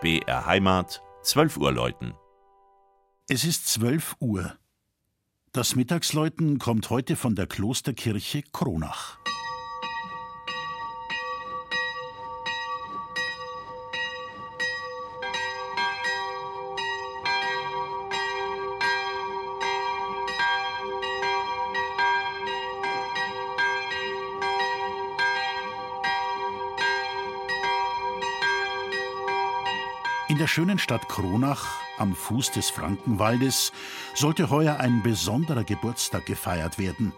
BR Heimat, 12 Uhr läuten. Es ist 12 Uhr. Das Mittagsläuten kommt heute von der Klosterkirche Kronach. In der schönen Stadt Kronach am Fuß des Frankenwaldes sollte heuer ein besonderer Geburtstag gefeiert werden.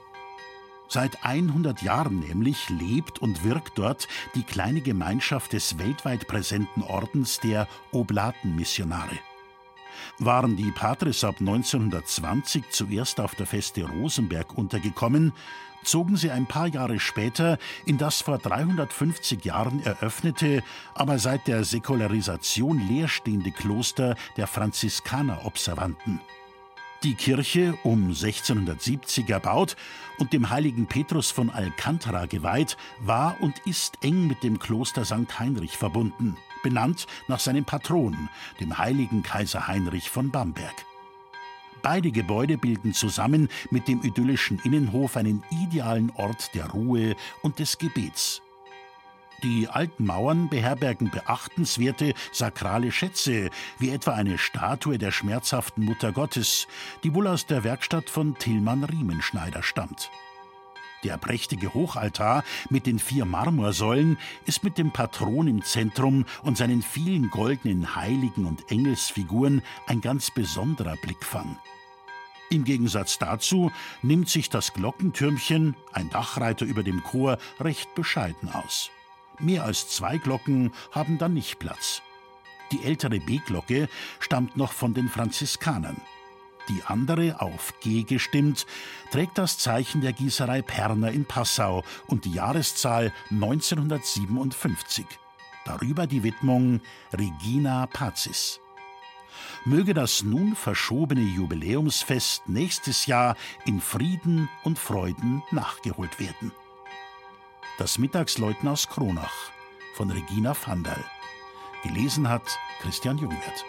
Seit 100 Jahren nämlich lebt und wirkt dort die kleine Gemeinschaft des weltweit präsenten Ordens der Oblatenmissionare. Waren die Patres ab 1920 zuerst auf der Feste Rosenberg untergekommen, zogen sie ein paar Jahre später in das vor 350 Jahren eröffnete, aber seit der Säkularisation leerstehende Kloster der Franziskaner-Observanten. Die Kirche, um 1670 erbaut und dem heiligen Petrus von Alcantara geweiht, war und ist eng mit dem Kloster St. Heinrich verbunden, benannt nach seinem Patron, dem heiligen Kaiser Heinrich von Bamberg. Beide Gebäude bilden zusammen mit dem idyllischen Innenhof einen idealen Ort der Ruhe und des Gebets. Die alten Mauern beherbergen beachtenswerte sakrale Schätze, wie etwa eine Statue der schmerzhaften Mutter Gottes, die wohl aus der Werkstatt von Tillmann Riemenschneider stammt. Der prächtige Hochaltar mit den vier Marmorsäulen ist mit dem Patron im Zentrum und seinen vielen goldenen Heiligen und Engelsfiguren ein ganz besonderer Blickfang. Im Gegensatz dazu nimmt sich das Glockentürmchen, ein Dachreiter über dem Chor, recht bescheiden aus. Mehr als zwei Glocken haben da nicht Platz. Die ältere B-Glocke stammt noch von den Franziskanern. Die andere, auf G gestimmt, trägt das Zeichen der Gießerei Perner in Passau und die Jahreszahl 1957. Darüber die Widmung Regina Pazis möge das nun verschobene Jubiläumsfest nächstes Jahr in Frieden und Freuden nachgeholt werden. Das Mittagsläuten aus Kronach von Regina Vandal. Gelesen hat Christian Jungwirth.